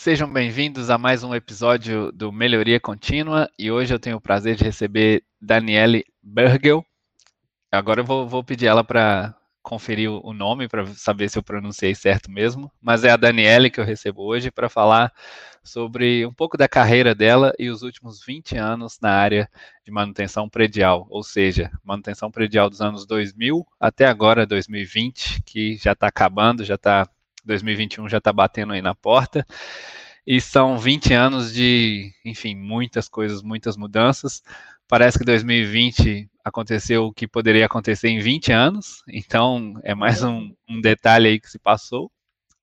Sejam bem-vindos a mais um episódio do Melhoria Contínua e hoje eu tenho o prazer de receber Daniele Bergel. Agora eu vou, vou pedir ela para conferir o nome para saber se eu pronunciei certo mesmo, mas é a Daniele que eu recebo hoje para falar sobre um pouco da carreira dela e os últimos 20 anos na área de manutenção predial, ou seja, manutenção predial dos anos 2000 até agora 2020, que já está acabando, já está 2021 já está batendo aí na porta. E são 20 anos de, enfim, muitas coisas, muitas mudanças. Parece que 2020 aconteceu o que poderia acontecer em 20 anos, então é mais um, um detalhe aí que se passou.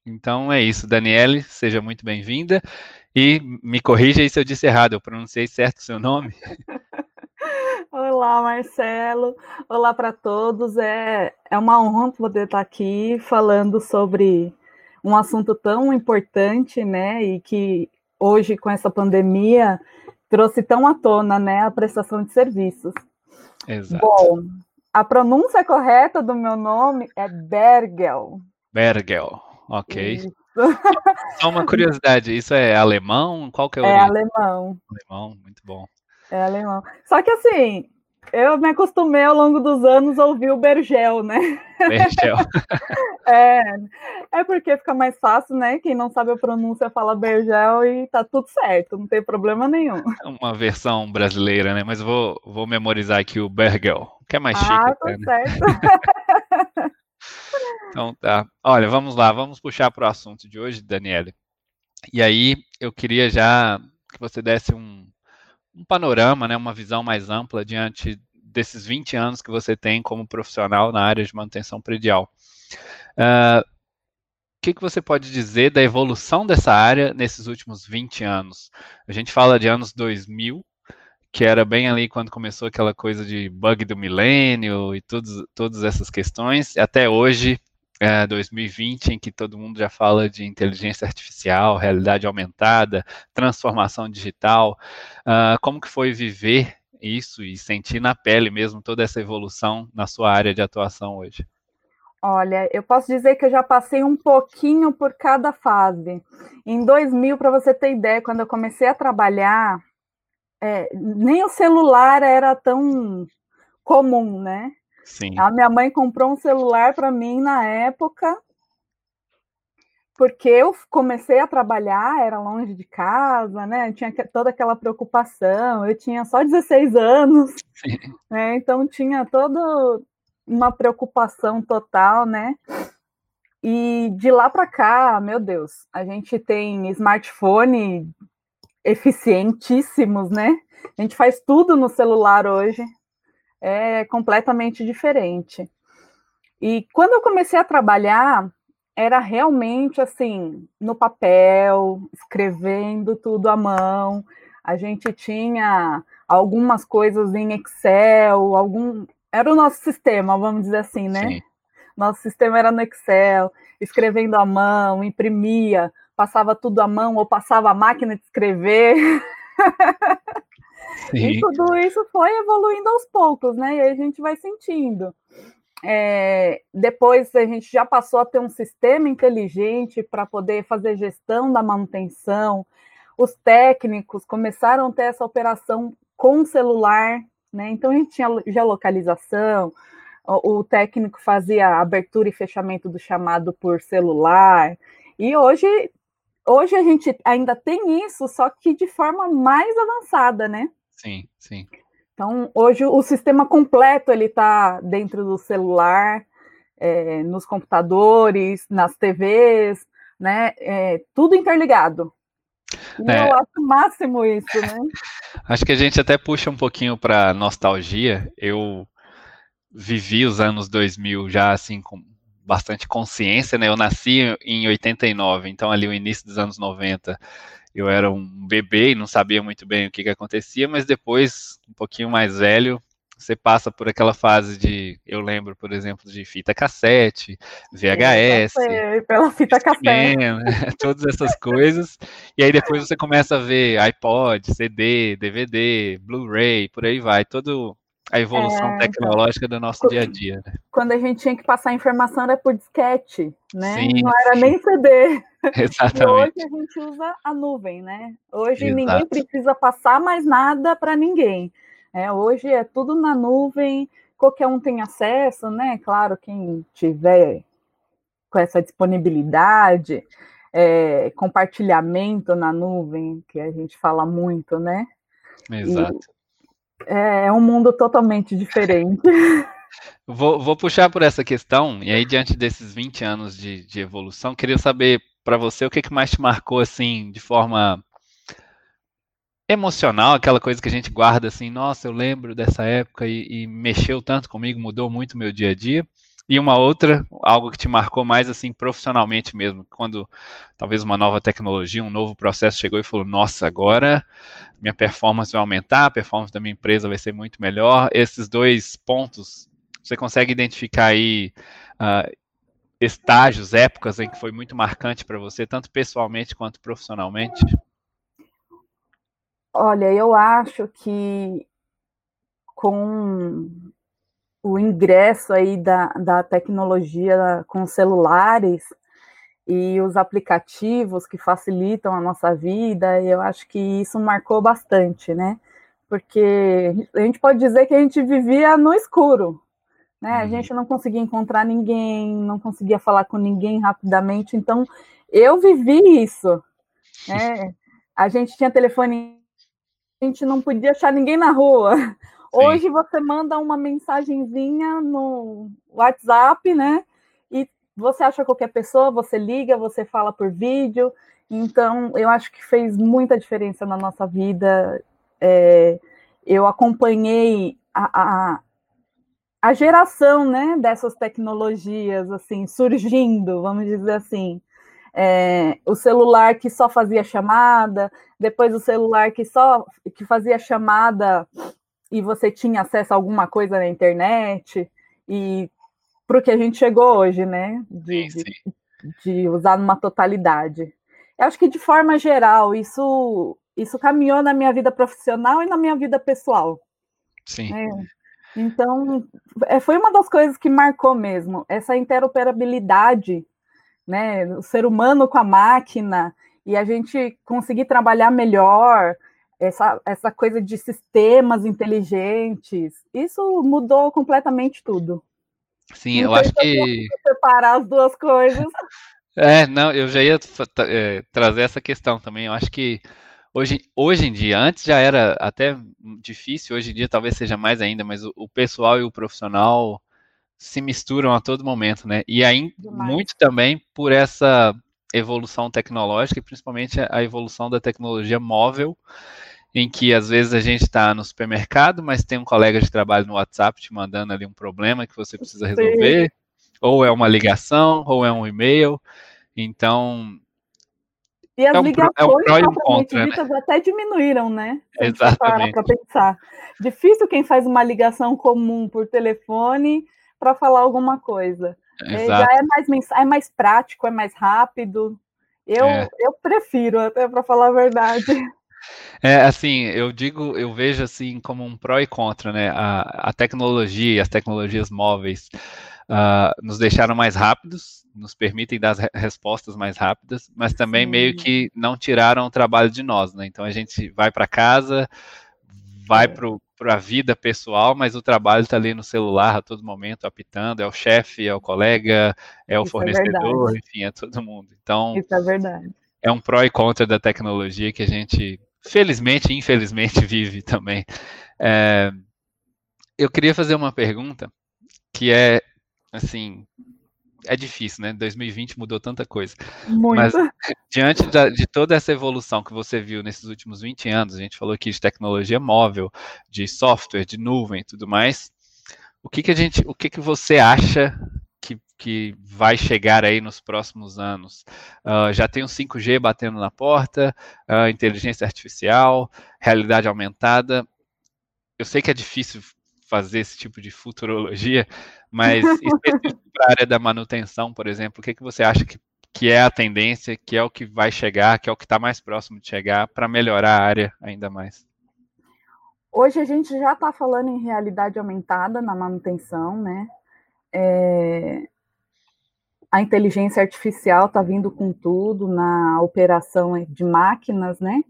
Então é isso, Daniele, seja muito bem-vinda. E me corrija aí se eu disse errado, eu pronunciei certo o seu nome? Olá, Marcelo. Olá para todos. É, é uma honra poder estar aqui falando sobre um assunto tão importante, né? E que hoje, com essa pandemia, trouxe tão à tona, né, a prestação de serviços. Exato. Bom, a pronúncia correta do meu nome é Bergel. Bergel, ok. Isso. Só uma curiosidade, isso é alemão? Qual que é o É alemão. Alemão, muito bom. É alemão. Só que assim, eu me acostumei ao longo dos anos a ouvir o Bergel, né? Bergel. é, é porque fica mais fácil, né? Quem não sabe a pronúncia fala Bergel e tá tudo certo, não tem problema nenhum. É uma versão brasileira, né? Mas vou, vou memorizar aqui o Bergel, que é mais chique. Ah, tá né? certo. então tá. Olha, vamos lá, vamos puxar para o assunto de hoje, Daniele. E aí eu queria já que você desse um, um panorama, né, uma visão mais ampla diante desses 20 anos que você tem como profissional na área de manutenção predial. Uh, o que, que você pode dizer da evolução dessa área nesses últimos 20 anos? A gente fala de anos 2000, que era bem ali quando começou aquela coisa de bug do milênio e todos, todas essas questões, até hoje, é, 2020, em que todo mundo já fala de inteligência artificial, realidade aumentada, transformação digital. Uh, como que foi viver isso e sentir na pele mesmo toda essa evolução na sua área de atuação hoje? Olha, eu posso dizer que eu já passei um pouquinho por cada fase. Em 2000, para você ter ideia, quando eu comecei a trabalhar, é, nem o celular era tão comum, né? Sim. A minha mãe comprou um celular para mim na época, porque eu comecei a trabalhar, era longe de casa, né? Tinha toda aquela preocupação. Eu tinha só 16 anos, né? Então tinha toda uma preocupação total, né? E de lá para cá, meu Deus, a gente tem smartphone eficientíssimos, né? A gente faz tudo no celular hoje, é completamente diferente. E quando eu comecei a trabalhar, era realmente assim, no papel, escrevendo tudo à mão. A gente tinha algumas coisas em Excel, algum era o nosso sistema, vamos dizer assim, né? Sim. Nosso sistema era no Excel, escrevendo à mão, imprimia, passava tudo à mão ou passava a máquina de escrever. Sim. E tudo isso foi evoluindo aos poucos, né? E aí a gente vai sentindo. É, depois a gente já passou a ter um sistema inteligente para poder fazer gestão da manutenção. Os técnicos começaram a ter essa operação com celular, né? Então a gente tinha geolocalização, o, o técnico fazia abertura e fechamento do chamado por celular. E hoje, hoje a gente ainda tem isso, só que de forma mais avançada, né? Sim, sim. Então, hoje o sistema completo ele está dentro do celular, é, nos computadores, nas TVs, né? É, tudo interligado. É, eu acho o máximo isso, né? Acho que a gente até puxa um pouquinho para nostalgia. Eu vivi os anos 2000 já assim com bastante consciência, né? Eu nasci em 89, então ali o início dos anos 90 eu era um bebê e não sabia muito bem o que, que acontecia, mas depois, um pouquinho mais velho, você passa por aquela fase de, eu lembro, por exemplo, de fita cassete, VHS, pela fita cassete, todas essas coisas, e aí depois você começa a ver iPod, CD, DVD, Blu-ray, por aí vai, todo a evolução é, tecnológica do nosso dia a dia. Né? Quando a gente tinha que passar informação era por disquete, né? Sim, Não era sim. nem CD. Exatamente. E hoje a gente usa a nuvem, né? Hoje Exato. ninguém precisa passar mais nada para ninguém. É, hoje é tudo na nuvem, qualquer um tem acesso, né? Claro, quem tiver com essa disponibilidade, é, compartilhamento na nuvem, que a gente fala muito, né? Exato. É, é um mundo totalmente diferente. Vou, vou, puxar por essa questão, e aí, diante desses 20 anos de, de evolução, queria saber para você o que, que mais te marcou, assim, de forma emocional, aquela coisa que a gente guarda assim, nossa, eu lembro dessa época e, e mexeu tanto comigo, mudou muito meu dia a dia. E uma outra, algo que te marcou mais assim profissionalmente mesmo, quando talvez uma nova tecnologia, um novo processo chegou e falou: "Nossa, agora minha performance vai aumentar, a performance da minha empresa vai ser muito melhor". Esses dois pontos, você consegue identificar aí uh, estágios, épocas em que foi muito marcante para você, tanto pessoalmente quanto profissionalmente? Olha, eu acho que com o ingresso aí da, da tecnologia com celulares e os aplicativos que facilitam a nossa vida, eu acho que isso marcou bastante, né? Porque a gente pode dizer que a gente vivia no escuro, né? A uhum. gente não conseguia encontrar ninguém, não conseguia falar com ninguém rapidamente, então eu vivi isso, né? A gente tinha telefone a gente não podia achar ninguém na rua. Hoje você manda uma mensagenzinha no WhatsApp, né? E você acha qualquer pessoa, você liga, você fala por vídeo. Então, eu acho que fez muita diferença na nossa vida. É, eu acompanhei a, a, a geração né, dessas tecnologias assim surgindo, vamos dizer assim é, o celular que só fazia chamada, depois o celular que só que fazia chamada e você tinha acesso a alguma coisa na internet, e para o que a gente chegou hoje, né? De, sim, sim. de, de usar numa totalidade. Eu acho que de forma geral, isso, isso caminhou na minha vida profissional e na minha vida pessoal. Sim. É, então, é, foi uma das coisas que marcou mesmo, essa interoperabilidade né? O ser humano com a máquina e a gente conseguir trabalhar melhor essa, essa coisa de sistemas inteligentes. Isso mudou completamente tudo. Sim, não eu acho que separar as duas coisas. É, não, eu já ia é, trazer essa questão também. Eu acho que hoje, hoje em dia, antes já era até difícil, hoje em dia talvez seja mais ainda, mas o, o pessoal e o profissional se misturam a todo momento, né? E aí, Demais. muito também por essa evolução tecnológica, e principalmente a evolução da tecnologia móvel, em que às vezes a gente está no supermercado, mas tem um colega de trabalho no WhatsApp te mandando ali um problema que você precisa resolver, Sim. ou é uma ligação, ou é um e-mail. Então. E as é um, ligações é um e um contra, né? até diminuíram, né? Se Exatamente. Para pensar. Difícil quem faz uma ligação comum por telefone para falar alguma coisa. É, já é mais, é mais prático, é mais rápido. Eu, é. eu prefiro, até para falar a verdade. É, assim, eu digo, eu vejo assim como um pró e contra, né? A, a tecnologia, as tecnologias móveis uh, nos deixaram mais rápidos, nos permitem dar respostas mais rápidas, mas também Sim. meio que não tiraram o trabalho de nós, né? Então a gente vai para casa, vai é. Para a vida pessoal, mas o trabalho está ali no celular a todo momento, apitando, é o chefe, é o colega, é o Isso é fornecedor, é enfim, é todo mundo. Então, Isso é verdade. É um pró e contra da tecnologia que a gente, felizmente e infelizmente, vive também. É, eu queria fazer uma pergunta que é, assim, é difícil, né? 2020 mudou tanta coisa. Muito. Mas diante da, de toda essa evolução que você viu nesses últimos 20 anos, a gente falou aqui de tecnologia móvel, de software, de nuvem e tudo mais. O que, que a gente, o que, que você acha que, que vai chegar aí nos próximos anos? Uh, já tem o 5G batendo na porta, uh, inteligência artificial, realidade aumentada. Eu sei que é difícil fazer esse tipo de futurologia, mas para a área da manutenção, por exemplo, o que, que você acha que, que é a tendência, que é o que vai chegar, que é o que está mais próximo de chegar para melhorar a área ainda mais? hoje a gente já está falando em realidade aumentada na manutenção, né? É, a inteligência artificial está vindo com tudo na operação de máquinas, né?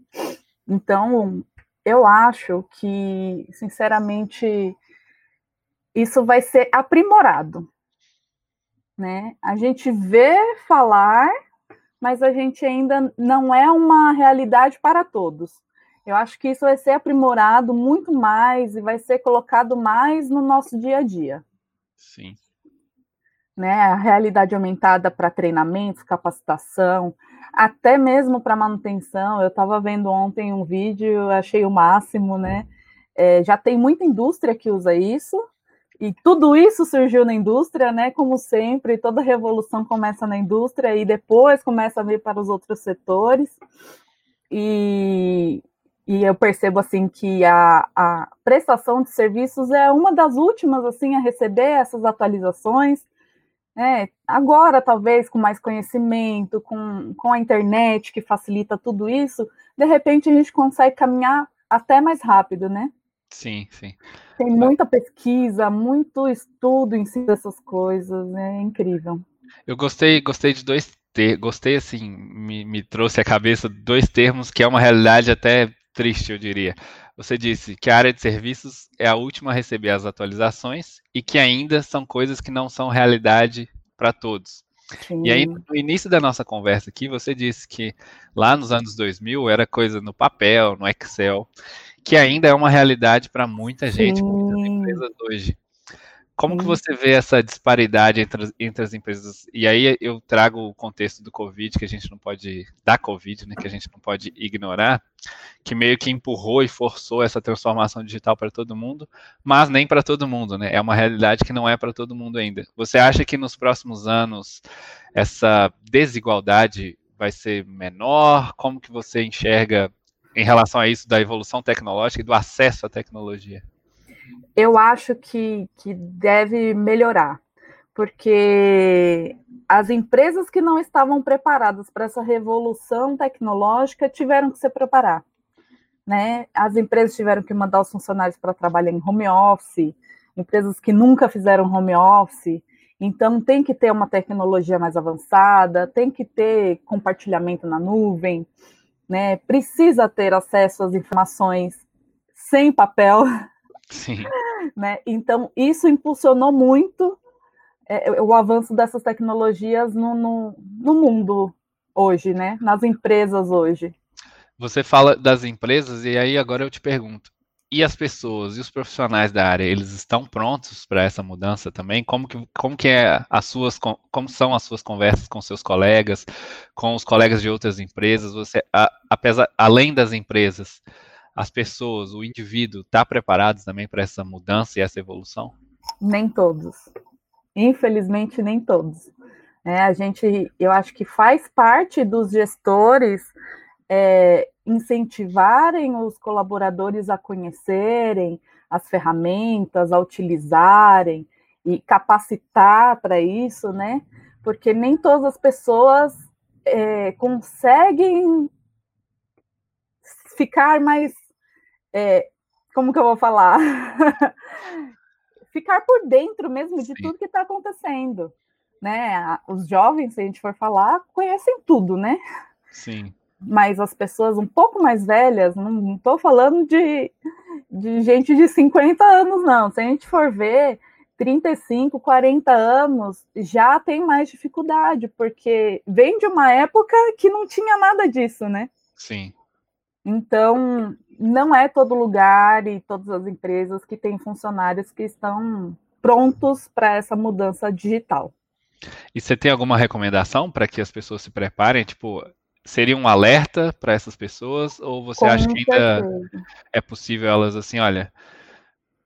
Então, eu acho que, sinceramente, isso vai ser aprimorado, né? A gente vê falar, mas a gente ainda não é uma realidade para todos. Eu acho que isso vai ser aprimorado muito mais e vai ser colocado mais no nosso dia a dia. Sim né, a realidade aumentada para treinamentos, capacitação, até mesmo para manutenção. Eu estava vendo ontem um vídeo, achei o máximo, né? É, já tem muita indústria que usa isso, e tudo isso surgiu na indústria, né? Como sempre, toda revolução começa na indústria e depois começa a vir para os outros setores. E, e eu percebo assim que a, a prestação de serviços é uma das últimas assim a receber essas atualizações é, agora, talvez, com mais conhecimento, com, com a internet que facilita tudo isso, de repente a gente consegue caminhar até mais rápido, né? Sim, sim. Tem muita pesquisa, muito estudo em cima dessas coisas, é incrível. Eu gostei, gostei de dois termos, gostei assim, me, me trouxe à cabeça dois termos que é uma realidade até triste, eu diria. Você disse que a área de serviços é a última a receber as atualizações e que ainda são coisas que não são realidade para todos. Sim. E aí, no início da nossa conversa aqui, você disse que lá nos anos 2000 era coisa no papel, no Excel, que ainda é uma realidade para muita gente, Sim. muitas empresas hoje. Como que você vê essa disparidade entre, entre as empresas? E aí eu trago o contexto do Covid, que a gente não pode, da Covid, né, que a gente não pode ignorar, que meio que empurrou e forçou essa transformação digital para todo mundo, mas nem para todo mundo, né? É uma realidade que não é para todo mundo ainda. Você acha que nos próximos anos essa desigualdade vai ser menor? Como que você enxerga em relação a isso da evolução tecnológica e do acesso à tecnologia? eu acho que, que deve melhorar, porque as empresas que não estavam preparadas para essa revolução tecnológica tiveram que se preparar. Né? As empresas tiveram que mandar os funcionários para trabalhar em home office, empresas que nunca fizeram home office, então tem que ter uma tecnologia mais avançada, tem que ter compartilhamento na nuvem, né? Precisa ter acesso às informações sem papel, Sim. Né? Então, isso impulsionou muito é, o avanço dessas tecnologias no, no, no mundo hoje, né? nas empresas hoje. Você fala das empresas, e aí agora eu te pergunto: e as pessoas e os profissionais da área, eles estão prontos para essa mudança também? Como que, como que é as suas, como são as suas conversas com seus colegas, com os colegas de outras empresas? Você, apesar, além das empresas, as pessoas, o indivíduo, está preparado também para essa mudança e essa evolução? Nem todos. Infelizmente, nem todos. É, a gente, eu acho que faz parte dos gestores é, incentivarem os colaboradores a conhecerem as ferramentas, a utilizarem e capacitar para isso, né? Porque nem todas as pessoas é, conseguem ficar mais é, como que eu vou falar? Ficar por dentro mesmo de Sim. tudo que está acontecendo. Né? Os jovens, se a gente for falar, conhecem tudo, né? Sim. Mas as pessoas um pouco mais velhas, não estou falando de, de gente de 50 anos, não. Se a gente for ver, 35, 40 anos já tem mais dificuldade, porque vem de uma época que não tinha nada disso, né? Sim. Então, não é todo lugar e todas as empresas que têm funcionários que estão prontos para essa mudança digital. E você tem alguma recomendação para que as pessoas se preparem? Tipo, seria um alerta para essas pessoas? Ou você Com acha que ainda certeza. é possível elas assim, olha,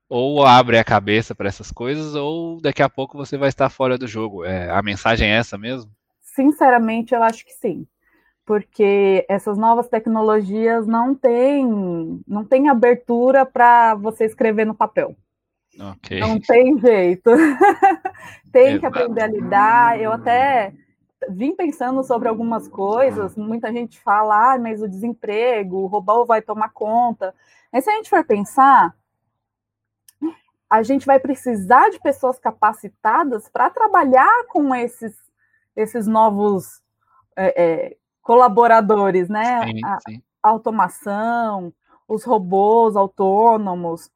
ou abre a cabeça para essas coisas, ou daqui a pouco você vai estar fora do jogo? É, a mensagem é essa mesmo? Sinceramente, eu acho que sim porque essas novas tecnologias não têm não tem abertura para você escrever no papel. Okay. Não tem jeito. tem Exato. que aprender a lidar. Eu até vim pensando sobre algumas coisas. Muita gente fala, ah, mas o desemprego, o robô vai tomar conta. Mas se a gente for pensar, a gente vai precisar de pessoas capacitadas para trabalhar com esses, esses novos é, é, colaboradores, né? Sim, sim. A, a automação, os robôs autônomos,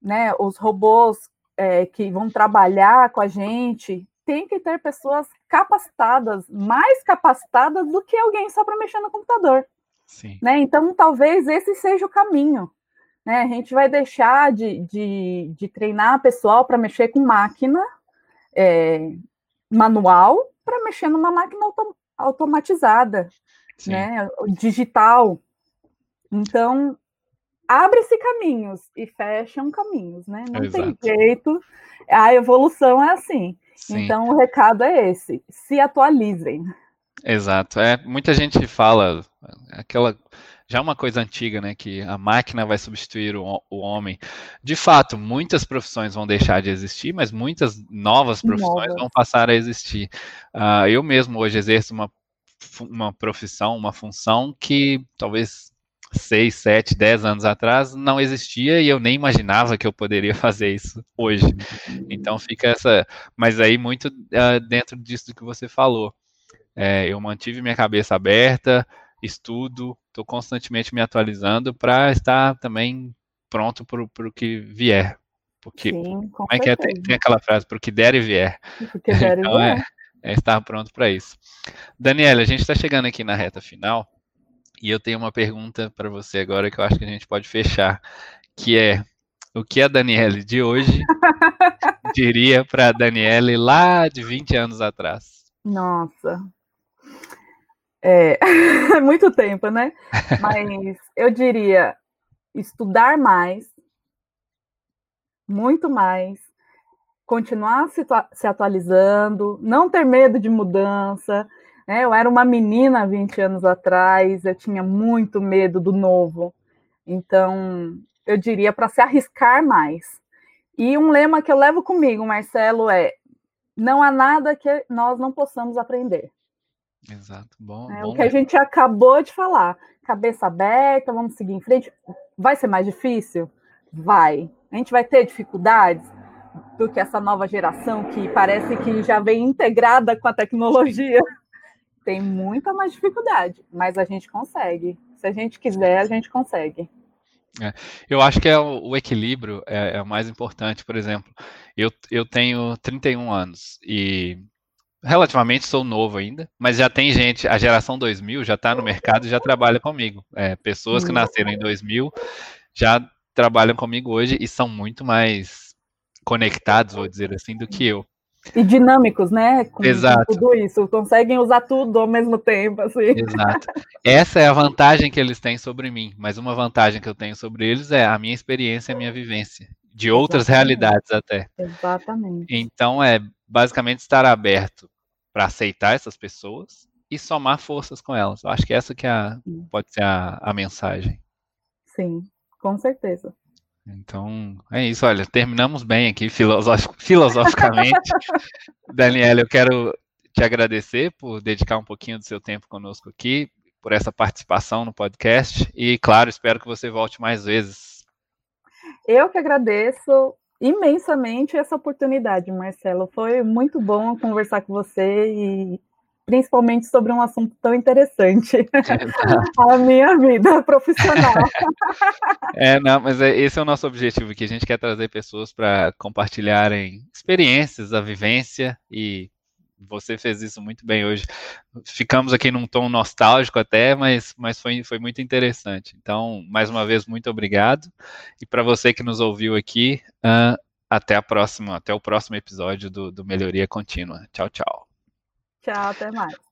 né? Os robôs é, que vão trabalhar com a gente, tem que ter pessoas capacitadas, mais capacitadas do que alguém só para mexer no computador. Sim. Né? Então, talvez esse seja o caminho. Né? A gente vai deixar de, de, de treinar pessoal para mexer com máquina é, manual para mexer numa máquina autom automatizada, né? digital. Então, abre-se caminhos e fecham caminhos, né? Não Exato. tem jeito. A evolução é assim. Sim. Então o recado é esse: se atualizem. Exato. É, muita gente fala aquela já uma coisa antiga, né, que a máquina vai substituir o, o homem. De fato, muitas profissões vão deixar de existir, mas muitas novas profissões novas. vão passar a existir. Uh, eu mesmo hoje exerço uma, uma profissão, uma função que talvez seis, sete, dez anos atrás não existia e eu nem imaginava que eu poderia fazer isso hoje. Então fica essa, mas aí muito uh, dentro disso que você falou. É, eu mantive minha cabeça aberta, estudo, estou constantemente me atualizando para estar também pronto para o que vier. Porque Sim, como é que é? Tem, tem, aquela frase, para o que der e vier. Que der então, e vier. É, é estar pronto para isso. Daniela, a gente está chegando aqui na reta final. E eu tenho uma pergunta para você agora que eu acho que a gente pode fechar, que é o que a Daniele de hoje diria para a Daniele lá de 20 anos atrás? Nossa. É muito tempo, né? Mas eu diria estudar mais, muito mais, continuar se, se atualizando, não ter medo de mudança, né? Eu era uma menina 20 anos atrás, eu tinha muito medo do novo. Então, eu diria para se arriscar mais. E um lema que eu levo comigo, Marcelo, é: não há nada que nós não possamos aprender. Exato, bom. É bom o que a gente acabou de falar. Cabeça aberta, vamos seguir em frente. Vai ser mais difícil? Vai. A gente vai ter dificuldades do que essa nova geração que parece que já vem integrada com a tecnologia tem muita mais dificuldade, mas a gente consegue. Se a gente quiser, a gente consegue. É, eu acho que é o, o equilíbrio é, é, o mais importante. Por exemplo, eu, eu tenho 31 anos e relativamente sou novo ainda, mas já tem gente, a geração 2000 já está no mercado e já trabalha comigo. É, pessoas que nasceram em 2000 já trabalham comigo hoje e são muito mais conectados, vou dizer assim, do que eu. E dinâmicos, né? Com, Exato. Tudo isso, conseguem usar tudo ao mesmo tempo, assim. Exato. Essa é a vantagem que eles têm sobre mim, mas uma vantagem que eu tenho sobre eles é a minha experiência, a minha vivência, de outras Exatamente. realidades até. Exatamente. Então é basicamente estar aberto para aceitar essas pessoas e somar forças com elas. Eu acho que essa que é a, pode ser a, a mensagem. Sim, com certeza. Então, é isso, olha, terminamos bem aqui filosof filosoficamente. Daniela, eu quero te agradecer por dedicar um pouquinho do seu tempo conosco aqui, por essa participação no podcast e, claro, espero que você volte mais vezes. Eu que agradeço imensamente essa oportunidade, Marcelo. Foi muito bom conversar com você e principalmente sobre um assunto tão interessante, a minha vida profissional. É, não, mas é, esse é o nosso objetivo aqui. A gente quer trazer pessoas para compartilharem experiências, a vivência e você fez isso muito bem hoje. Ficamos aqui num tom nostálgico até, mas, mas foi, foi muito interessante. Então, mais uma vez, muito obrigado. E para você que nos ouviu aqui, uh, até a próxima, até o próximo episódio do, do Melhoria Contínua. Tchau, tchau. Tchau, até mais.